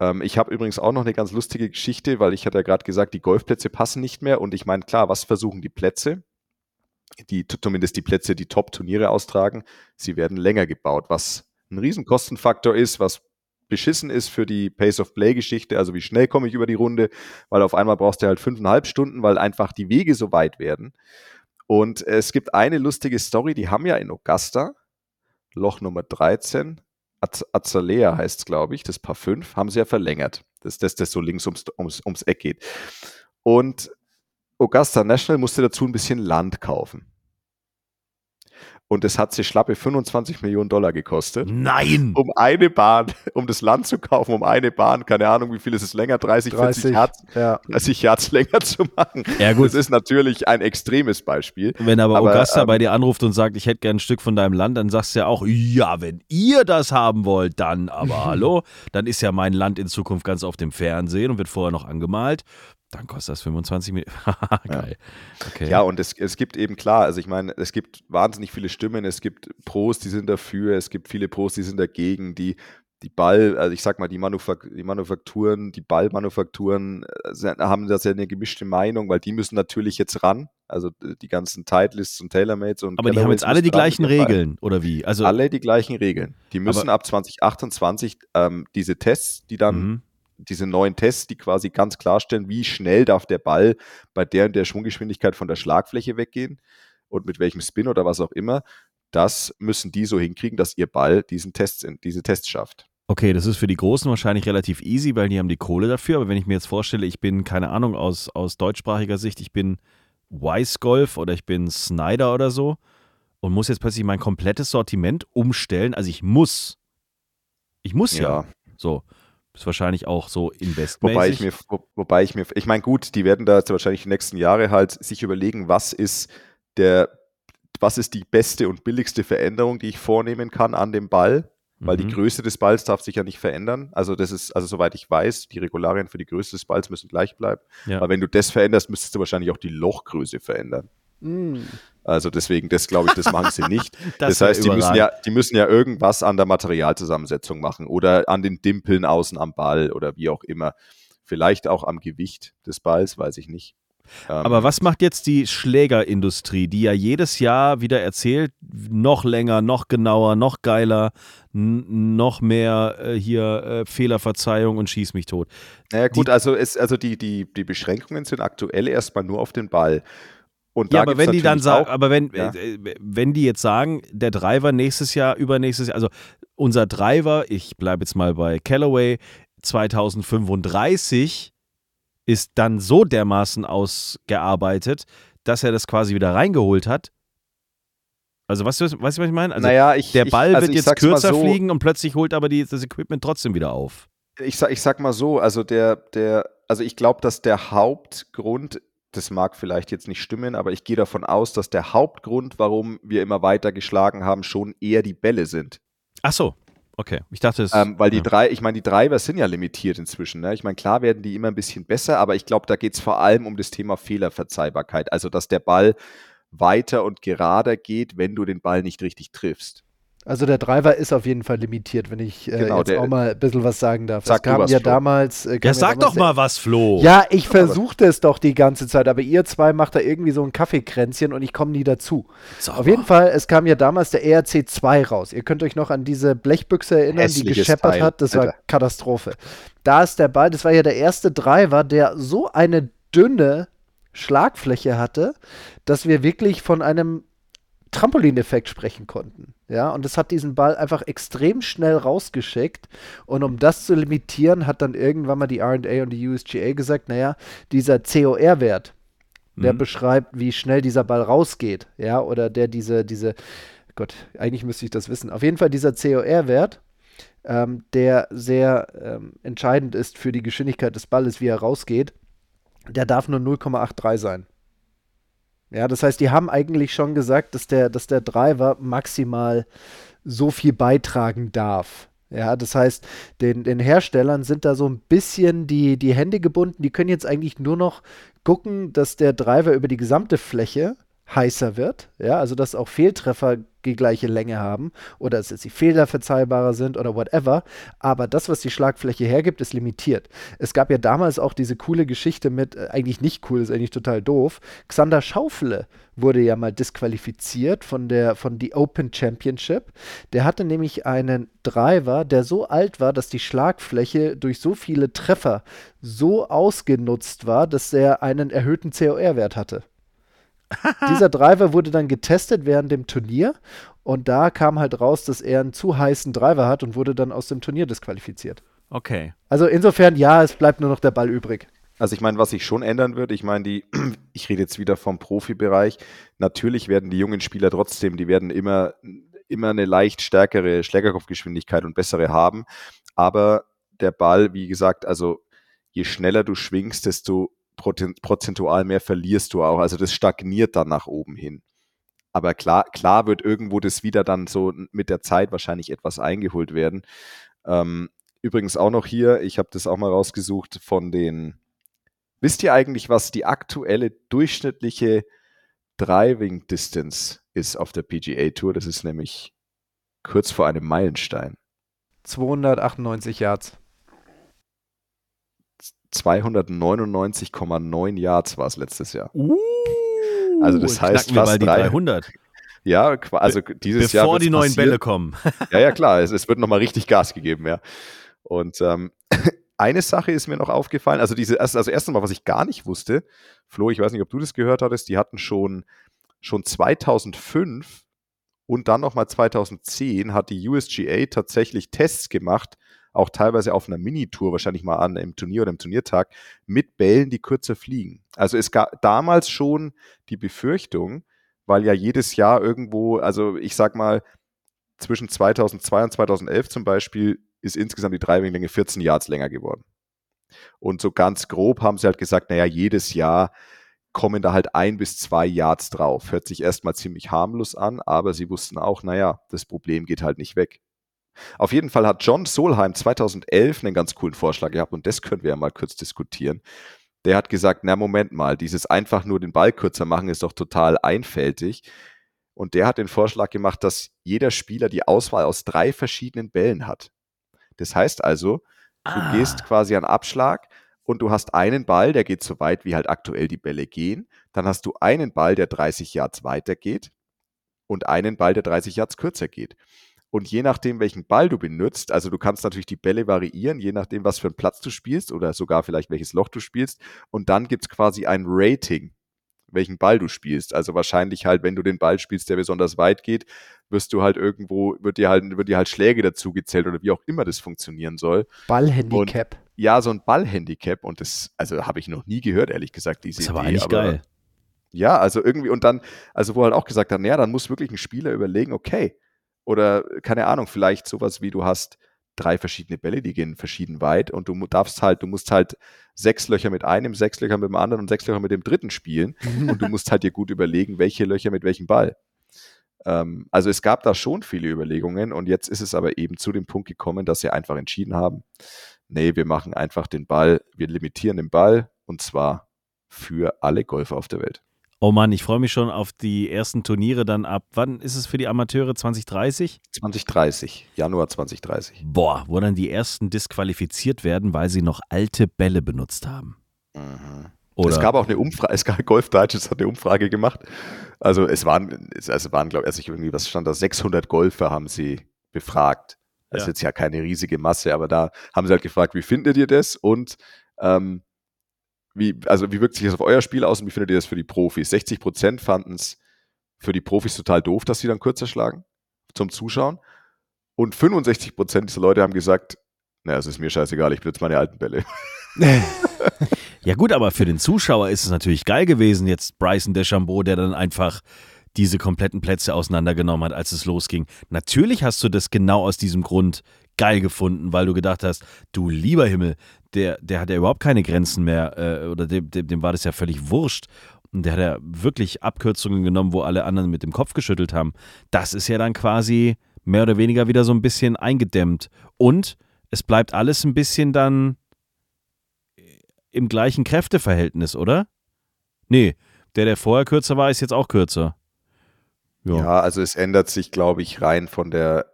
Ähm, ich habe übrigens auch noch eine ganz lustige Geschichte, weil ich hatte ja gerade gesagt, die Golfplätze passen nicht mehr und ich meine, klar, was versuchen die Plätze? Die, zumindest die Plätze, die Top-Turniere austragen, sie werden länger gebaut, was ein Riesenkostenfaktor ist, was beschissen ist für die Pace-of-Play-Geschichte, also wie schnell komme ich über die Runde, weil auf einmal brauchst du halt fünfeinhalb Stunden, weil einfach die Wege so weit werden. Und es gibt eine lustige Story, die haben ja in Augusta, Loch Nummer 13, Az Azalea heißt es, glaube ich, das Paar 5, haben sie ja verlängert, dass das, das so links ums, ums, ums Eck geht. Und Augusta National musste dazu ein bisschen Land kaufen. Und das hat sie schlappe 25 Millionen Dollar gekostet. Nein! Um eine Bahn, um das Land zu kaufen, um eine Bahn, keine Ahnung, wie viel ist es länger, 30, 40 30, Yards, ja. 30 Yards länger zu machen. Ja, gut. Das ist natürlich ein extremes Beispiel. Wenn aber, Aber, Augusta ähm, bei dir anruft und sagt, ich hätte gern ein Stück von deinem Land, dann sagst du ja auch, ja, wenn ihr das haben wollt, dann aber hallo, dann ist ja mein Land in Zukunft ganz auf dem Fernsehen und wird vorher noch angemalt. Dann kostet das 25 Millionen. Geil. Okay. Ja, und es, es gibt eben klar, also ich meine, es gibt wahnsinnig viele Stimmen, es gibt Pros, die sind dafür, es gibt viele Pros, die sind dagegen, die die Ball, also ich sag mal, die, Manufak die Manufakturen, die Ballmanufakturen äh, haben das ja eine gemischte Meinung, weil die müssen natürlich jetzt ran, also die ganzen Titleists und Tailormates und aber die haben jetzt alle die gleichen. Regeln, oder wie? Also, Alle die gleichen Regeln. Die müssen ab 2028 ähm, diese Tests, die dann Mhm. Diese neuen Tests, die quasi ganz klarstellen, wie schnell darf der Ball bei der und der Schwunggeschwindigkeit von der Schlagfläche weggehen und mit welchem Spin oder was auch immer. Das müssen die so hinkriegen, dass ihr Ball diesen Test, diese Tests schafft. Okay, das ist für die Großen wahrscheinlich relativ easy, weil die haben die Kohle dafür. Aber wenn ich mir jetzt vorstelle, ich bin, keine Ahnung, aus, aus deutschsprachiger Sicht, ich bin Wise Golf oder ich bin Snyder oder so und muss jetzt plötzlich mein komplettes Sortiment umstellen. Also ich muss. Ich muss ja. So. Ist wahrscheinlich auch so investmäßig. Wobei ich mir, wo, wobei ich mir, ich meine, gut, die werden da jetzt wahrscheinlich die nächsten Jahre halt sich überlegen, was ist der, was ist die beste und billigste Veränderung, die ich vornehmen kann an dem Ball, weil die Mhm. Größe des Balls darf sich ja nicht verändern. Also das ist, also soweit ich weiß, die Regularien für die Größe des Balls müssen gleich bleiben. Ja. Aber wenn du das veränderst, müsstest du wahrscheinlich auch die Lochgröße verändern. Mm. Also deswegen, das glaube ich, das machen sie nicht. Das das heißt, die müssen, ja, die müssen ja irgendwas an der Materialzusammensetzung machen oder an den Dimpeln außen am Ball oder wie auch immer. Vielleicht auch am Gewicht des Balls, weiß ich nicht. Ähm, Aber was macht jetzt die Schlägerindustrie, die ja jedes Jahr wieder erzählt, noch länger, noch genauer, noch geiler, noch mehr äh, hier äh, Fehlerverzeihung und schieß mich tot. Naja, gut, die- also, es, also die, die, die Beschränkungen sind aktuell erstmal nur auf den Ball. Und Ja, aber wenn die dann sagen, aber wenn, Ja. äh, wenn die jetzt sagen, der Driver nächstes Jahr, übernächstes Jahr, also unser Driver, ich bleibe jetzt mal bei Callaway, 2035 ist dann so dermaßen ausgearbeitet, dass er das quasi wieder reingeholt hat. Also weißt du, weißt du was ich meine? Also naja, ich, der ich, Ball also wird ich jetzt kürzer so, fliegen und plötzlich holt aber die, das Equipment trotzdem wieder auf. Ich sag, ich sag mal so, also der, der, also ich glaube, dass der Hauptgrund, das mag vielleicht jetzt nicht stimmen, aber ich gehe davon aus, dass der Hauptgrund, warum wir immer weiter geschlagen haben, schon eher die Bälle sind. Ach so, okay. Ich dachte es. Ähm, weil die ja. drei, ich meine, die Driver sind ja limitiert inzwischen. Ne? Ich meine, klar werden die immer ein bisschen besser, aber ich glaube, da geht es vor allem um das Thema Fehlerverzeihbarkeit. Also, dass der Ball weiter und gerader geht, wenn du den Ball nicht richtig triffst. Also der Driver ist auf jeden Fall limitiert, wenn ich äh, Genau, jetzt auch mal ein bisschen was sagen darf. Sag es du kam was, ja Flo. damals. Äh, kam Ja, sag damals doch mal was, Flo. Ja, ich versuchte es doch die ganze Zeit, aber ihr zwei macht da irgendwie so ein Kaffeekränzchen und ich komme nie dazu. Sag Auf jeden Fall, es kam ja damals der ERC 2 raus. Ihr könnt euch noch an diese Blechbüchse erinnern, die Hässliches gescheppert Teil, hat. Das war Alter. Katastrophe. Da ist der Ball, das war ja der erste Driver, der so eine dünne Schlagfläche hatte, dass wir wirklich von einem Trampolineffekt sprechen konnten. Ja, und das hat diesen Ball einfach extrem schnell rausgeschickt. Und um das zu limitieren, hat dann irgendwann mal die RA und die USGA gesagt: Naja, dieser COR-Wert, der Mhm. beschreibt, wie schnell dieser Ball rausgeht. Ja, oder der diese, diese, Gott, eigentlich müsste ich das wissen. Auf jeden Fall dieser COR-Wert, ähm, der sehr ähm, entscheidend ist für die Geschwindigkeit des Balles, wie er rausgeht, der darf nur 0,83 sein. Ja, das heißt, die haben eigentlich schon gesagt, dass der, dass der Driver maximal so viel beitragen darf. Ja, das heißt, den, den Herstellern sind da so ein bisschen die, die Hände gebunden. Die können jetzt eigentlich nur noch gucken, dass der Driver über die gesamte Fläche heißer wird, ja, also dass auch Fehltreffer die gleiche Länge haben oder dass die Fehler verzeihbarer sind oder whatever, aber das, was die Schlagfläche hergibt, ist limitiert. Es gab ja damals auch diese coole Geschichte mit, äh, eigentlich nicht cool, ist eigentlich total doof, Xander Schaufele wurde ja mal disqualifiziert von der von die Open Championship. Der hatte nämlich einen Driver, der so alt war, dass die Schlagfläche durch so viele Treffer so ausgenutzt war, dass er einen erhöhten COR-Wert hatte. Dieser Driver wurde dann getestet während dem Turnier und da kam halt raus, dass er einen zu heißen Driver hat und wurde dann aus dem Turnier disqualifiziert. Okay. Also insofern, ja, es bleibt nur noch der Ball übrig. Also ich meine, was sich schon ändern wird, ich meine, die, ich rede jetzt wieder vom Profibereich, natürlich werden die jungen Spieler trotzdem, die werden immer, immer eine leicht stärkere Schlägerkopfgeschwindigkeit und bessere haben. Aber der Ball, wie gesagt, also je schneller du schwingst, desto prozentual mehr verlierst du auch. Also das stagniert dann nach oben hin. Aber klar, klar wird irgendwo das wieder dann so mit der Zeit wahrscheinlich etwas eingeholt werden. Ähm, übrigens auch noch hier, ich habe das auch mal rausgesucht von den. Wisst ihr eigentlich, was die aktuelle durchschnittliche Driving Distance ist auf der PGA Tour? Das ist nämlich kurz vor einem Meilenstein. 298 Yards. 299,9 Yards war es letztes Jahr. Uh, also das heißt fast mal die drei- 300. Ja, also dieses Jahr. Bevor die neuen passieren. Bälle kommen. Ja, ja, klar, es, es wird nochmal richtig Gas gegeben, ja. Und ähm, eine Sache ist mir noch aufgefallen, also diese erst, also erst einmal, was ich gar nicht wusste, Flo, ich weiß nicht, ob du das gehört hattest, die hatten schon, schon 2005 und dann nochmal 2010 hat die USGA tatsächlich Tests gemacht, auch teilweise auf einer Minitour, wahrscheinlich mal an im Turnier oder im Turniertag, mit Bällen, die kürzer fliegen. Also es gab damals schon die Befürchtung, weil ja jedes Jahr irgendwo, also ich sag mal, zwischen 2002 und 2011 zum Beispiel ist insgesamt die Driving-Länge 14 Yards länger geworden. Und so ganz grob haben sie halt gesagt, naja, jedes Jahr kommen da halt ein bis zwei Yards drauf. Hört sich erstmal ziemlich harmlos an, aber sie wussten auch, naja, das Problem geht halt nicht weg. Auf jeden Fall hat John Solheim 2011 einen ganz coolen Vorschlag gehabt und das können wir ja mal kurz diskutieren. Der hat gesagt, na Moment mal, dieses einfach nur den Ball kürzer machen ist doch total einfältig. Und der hat den Vorschlag gemacht, dass jeder Spieler die Auswahl aus drei verschiedenen Bällen hat. Das heißt also, du Ah. gehst quasi an Abschlag und du hast einen Ball, der geht so weit, wie halt aktuell die Bälle gehen. Dann hast du einen Ball, der 30 Yards weiter geht und einen Ball, der 30 Yards kürzer geht. Und je nachdem, welchen Ball du benutzt, also du kannst natürlich die Bälle variieren, je nachdem, was für einen Platz du spielst oder sogar vielleicht welches Loch du spielst. Und dann gibt es quasi ein Rating, welchen Ball du spielst. Also wahrscheinlich halt, wenn du den Ball spielst, der besonders weit geht, wirst du halt irgendwo, wird dir halt, wird dir halt Schläge dazu gezählt oder wie auch immer das funktionieren soll. Ballhandicap. Ja, so ein Ballhandicap und das, also habe ich noch nie gehört, ehrlich gesagt, diese ist aber Idee. eigentlich geil. Ja, also irgendwie, und dann, also wo halt auch gesagt hat, naja, dann muss wirklich ein Spieler überlegen, okay, oder keine Ahnung, vielleicht sowas wie du hast drei verschiedene Bälle, die gehen verschieden weit und du darfst halt, du musst halt sechs Löcher mit einem, sechs Löcher mit dem anderen und sechs Löcher mit dem dritten spielen und du musst halt dir gut überlegen, welche Löcher mit welchem Ball. Ähm, also es gab da schon viele Überlegungen und jetzt ist es aber eben zu dem Punkt gekommen, dass sie einfach entschieden haben, nee, wir machen einfach den Ball, wir limitieren den Ball und zwar für alle Golfer auf der Welt. Oh Mann, ich freue mich schon auf die ersten Turniere dann ab. Wann ist es für die Amateure 2030? 2030, Januar 2030. Boah, wo dann die ersten disqualifiziert werden, weil sie noch alte Bälle benutzt haben. Mhm. Oder Es gab auch eine Umfrage, es gab Golf Digest hat eine Umfrage gemacht. Also es waren, es also waren, glaube ich, irgendwie, was stand da, 600 Golfer haben sie befragt. Das ist Ja. jetzt ja keine riesige Masse, aber da haben sie halt gefragt, wie findet ihr das und ähm, wie, also wie wirkt sich das auf euer Spiel aus und wie findet ihr das für die Profis? 60 Prozent fanden es für die Profis total doof, dass sie dann kürzer schlagen zum Zuschauen und 65 Prozent dieser Leute haben gesagt, naja, es ist mir scheißegal, ich benutze meine alten Bälle. Ja gut, aber für den Zuschauer ist es natürlich geil gewesen, jetzt Bryson DeChambeau, der dann einfach diese kompletten Plätze auseinandergenommen hat, als es losging. Natürlich hast du das genau aus diesem Grund geil gefunden, weil du gedacht hast, du lieber Himmel, der, der hat ja überhaupt keine Grenzen mehr äh, oder dem, dem, dem war das ja völlig wurscht. Und der hat ja wirklich Abkürzungen genommen, wo alle anderen mit dem Kopf geschüttelt haben. Das ist ja dann quasi mehr oder weniger wieder so ein bisschen eingedämmt. Und es bleibt alles ein bisschen dann im gleichen Kräfteverhältnis, oder? Nee, der, der vorher kürzer war, ist jetzt auch kürzer. Ja, Ja. also es ändert sich, glaube ich, rein von der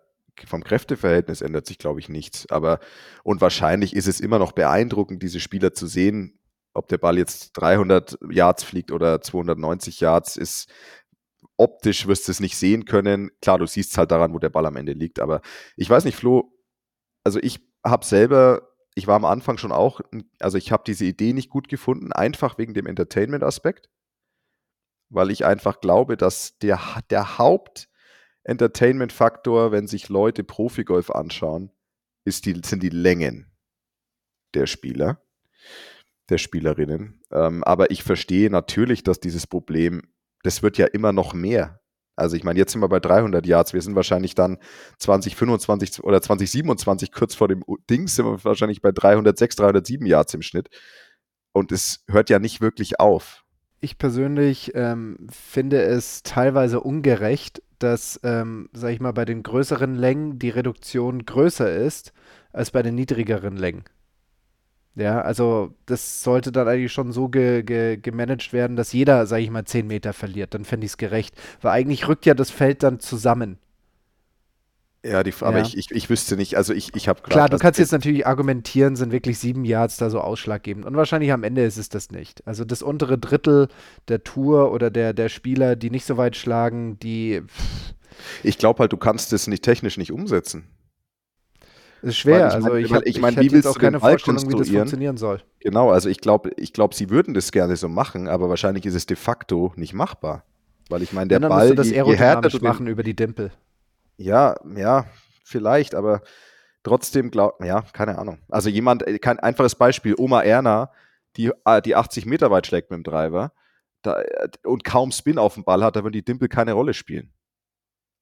vom Kräfteverhältnis ändert sich, glaube ich, nichts. Aber und wahrscheinlich ist es immer noch beeindruckend, diese Spieler zu sehen. Ob der Ball jetzt 300 Yards fliegt oder 290 Yards, ist optisch wirst du es nicht sehen können. Klar, du siehst halt daran, wo der Ball am Ende liegt. Aber ich weiß nicht, Flo. Also ich habe selber, ich war am Anfang schon auch, also ich habe diese Idee nicht gut gefunden, einfach wegen dem Entertainment-Aspekt weil ich einfach glaube, dass der, der Haupt-Entertainment-Faktor, wenn sich Leute Profigolf anschauen, ist die, sind die Längen der Spieler, der Spielerinnen. Ähm, aber ich verstehe natürlich, dass dieses Problem, das wird ja immer noch mehr. Also ich meine, jetzt sind wir bei 300 Yards, wir sind wahrscheinlich dann 2025 oder 2027 kurz vor dem Dings sind wir wahrscheinlich bei 306, 307 Yards im Schnitt. Und es hört ja nicht wirklich auf. Ich persönlich ähm, finde es teilweise ungerecht, dass, ähm, sag ich mal, bei den größeren Längen die Reduktion größer ist als bei den niedrigeren Längen. Ja, also das sollte dann eigentlich schon so ge ge gemanagt werden, dass jeder, sag ich mal, 10 Meter verliert. Dann fände ich es gerecht. Weil eigentlich rückt ja das Feld dann zusammen. Ja, die, aber Ja. Ich, ich, ich wüsste nicht, also ich, ich habe Klar, du kannst jetzt natürlich argumentieren, sind wirklich sieben Yards da so ausschlaggebend. Und wahrscheinlich am Ende ist es das nicht. Also das untere Drittel der Tour oder der, der Spieler, die nicht so weit schlagen, die pff, Ich glaube halt, du kannst das nicht technisch nicht umsetzen. ist schwer. Weil ich also mein- ich, hab, ich ich, mein, wie willst auch du keine Ball Vorstellung, wie das funktionieren soll. Genau, also ich glaube, ich glaube, sie würden das gerne so machen, aber wahrscheinlich ist es de facto nicht machbar. Weil ich meine, der Ball, musst du das je, je härter aerodynamisch du den, machen über die Dimpel. Ja, ja, vielleicht, aber trotzdem glaub, ja, keine Ahnung. Also jemand, äh, kein einfaches Beispiel, Oma Erna, die, äh, die 80 Meter weit schlägt mit dem Driver da, äh, und kaum Spin auf dem Ball hat, da würden die Dimpel keine Rolle spielen.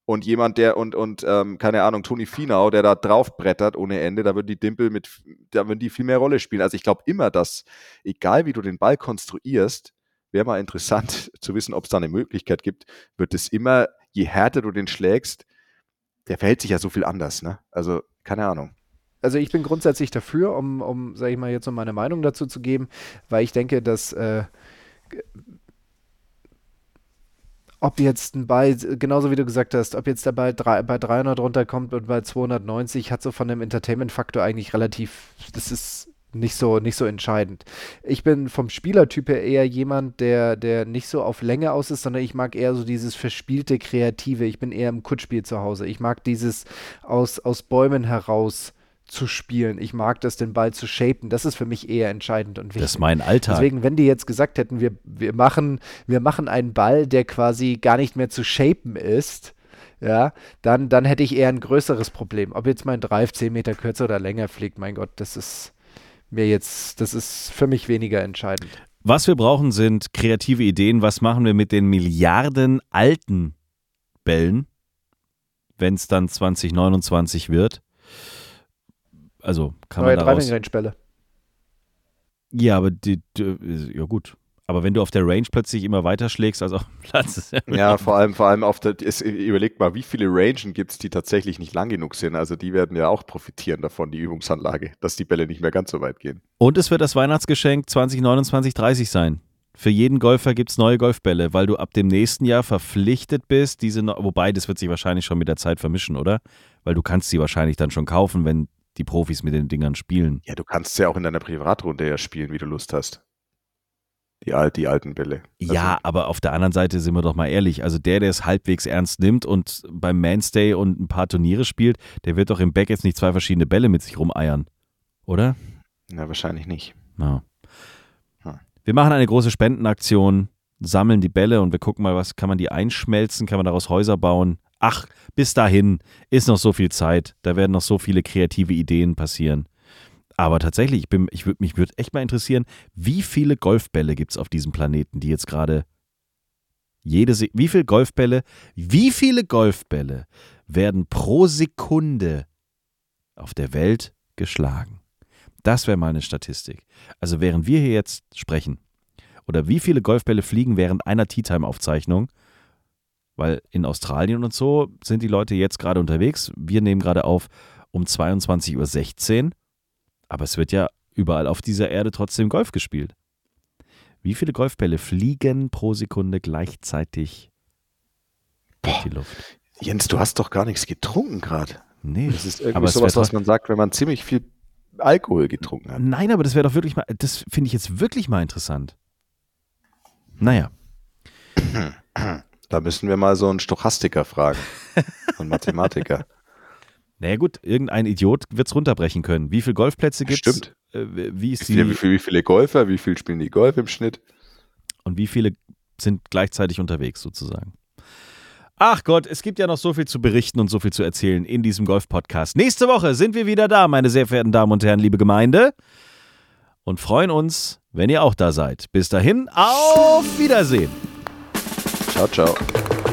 Und jemand, der, und, und ähm, keine Ahnung, Toni Finau, der da drauf brettert ohne Ende, da würden die Dimpel mit, da würden die viel mehr Rolle spielen. Also ich glaube immer, dass, egal wie du den Ball konstruierst, wäre mal interessant zu wissen, ob es da eine Möglichkeit gibt, wird es immer, je härter du den schlägst, der verhält sich ja so viel anders, ne? Also, keine Ahnung. Also ich bin grundsätzlich dafür, um, um sage ich mal, jetzt um meine Meinung dazu zu geben, weil ich denke, dass äh, ob jetzt ein Ball, genauso wie du gesagt hast, ob jetzt der Ball drei, bei 300 runterkommt und bei 290, hat so von dem Entertainment-Faktor eigentlich relativ, das ist nicht so, nicht so entscheidend. Ich bin vom Spielertyp her eher jemand, der, der nicht so auf Länge aus ist, sondern ich mag eher so dieses verspielte, kreative. Ich bin eher im Kuttspiel zu Hause. Ich mag dieses aus, aus Bäumen heraus zu spielen. Ich mag das, den Ball zu shapen. Das ist für mich eher entscheidend und wichtig. Das ist mein Alltag. Deswegen, wenn die jetzt gesagt hätten, wir, wir, machen, wir machen einen Ball, der quasi gar nicht mehr zu shapen ist, ja, dann, dann hätte ich eher ein größeres Problem. Ob jetzt mein Drive 10 Meter kürzer oder länger fliegt, mein Gott, das ist mir jetzt, das ist für mich weniger entscheidend. Was wir brauchen, sind kreative Ideen. Was machen wir mit den Milliarden alten Bällen, wenn es dann 2029 wird? Also kann Neue man daraus. Range Bälle. Ja, aber die, die, ja gut. Aber wenn du auf der Range plötzlich immer weiter schlägst, also auf dem Platz ist ja, Ja, vor allem, vor allem auf der, es, überlegt mal, wie viele Rangen gibt es, die tatsächlich nicht lang genug sind. Also die werden ja auch profitieren davon, die Übungsanlage, dass die Bälle nicht mehr ganz so weit gehen. Und es wird das Weihnachtsgeschenk 2029, 30 sein. Für jeden Golfer gibt es neue Golfbälle, weil du ab dem nächsten Jahr verpflichtet bist, diese, no- wobei das wird sich wahrscheinlich schon mit der Zeit vermischen, oder? Weil du kannst sie wahrscheinlich dann schon kaufen, wenn die Profis mit den Dingern spielen. Ja, du kannst ja auch in deiner Privatrunde ja spielen, wie du Lust hast. Die, die alten Bälle. Also, Ja, aber auf der anderen Seite sind wir doch mal ehrlich. Also der, der es halbwegs ernst nimmt und beim Manstay und ein paar Turniere spielt, der wird doch im Back jetzt nicht zwei verschiedene Bälle mit sich rumeiern. Oder? Na, wahrscheinlich nicht. Hm. Wir machen eine große Spendenaktion, sammeln die Bälle und wir gucken mal, was kann man die einschmelzen, kann man daraus Häuser bauen. Ach, bis dahin ist noch so viel Zeit. Da werden noch so viele kreative Ideen passieren. Aber tatsächlich, ich bin, ich würd, mich würde echt mal interessieren, wie viele Golfbälle gibt es auf diesem Planeten, die jetzt gerade jede, Se wie viele Golfbälle, wie viele Golfbälle werden pro Sekunde auf der Welt geschlagen? Das wäre mal eine Statistik. Also während wir hier jetzt sprechen, oder wie viele Golfbälle fliegen während einer Tea-Time-Aufzeichnung, weil in Australien und so sind die Leute jetzt gerade unterwegs. Wir nehmen gerade auf um 22.16 Uhr, aber es wird ja überall auf dieser Erde trotzdem Golf gespielt. Wie viele Golfbälle fliegen pro Sekunde gleichzeitig durch die Luft? Jens, du hast doch gar nichts getrunken gerade. Nee, Das ist irgendwie aber sowas, was man sagt, wenn man ziemlich viel Alkohol getrunken hat. Nein, aber das wäre doch wirklich mal, das finde ich jetzt wirklich mal interessant. Naja, Da müssen wir mal so einen Stochastiker fragen. Einen Mathematiker. naja gut, irgendein Idiot wird es runterbrechen können. Wie viele Golfplätze gibt es? Stimmt. Äh, wie ist viele, wie, die, viele, wie viele Golfer, wie viel spielen die Golf im Schnitt? und wie viele sind gleichzeitig unterwegs sozusagen? Ach Gott, es gibt ja noch so viel zu berichten und so viel zu erzählen in diesem Golf-Podcast. Nächste Woche sind wir wieder da, meine sehr verehrten Damen und Herren, liebe Gemeinde. Und freuen uns, wenn ihr auch da seid. Bis dahin, auf Wiedersehen. Ciao, ciao.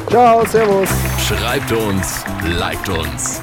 Ciao, servus. Schreibt uns, liked uns.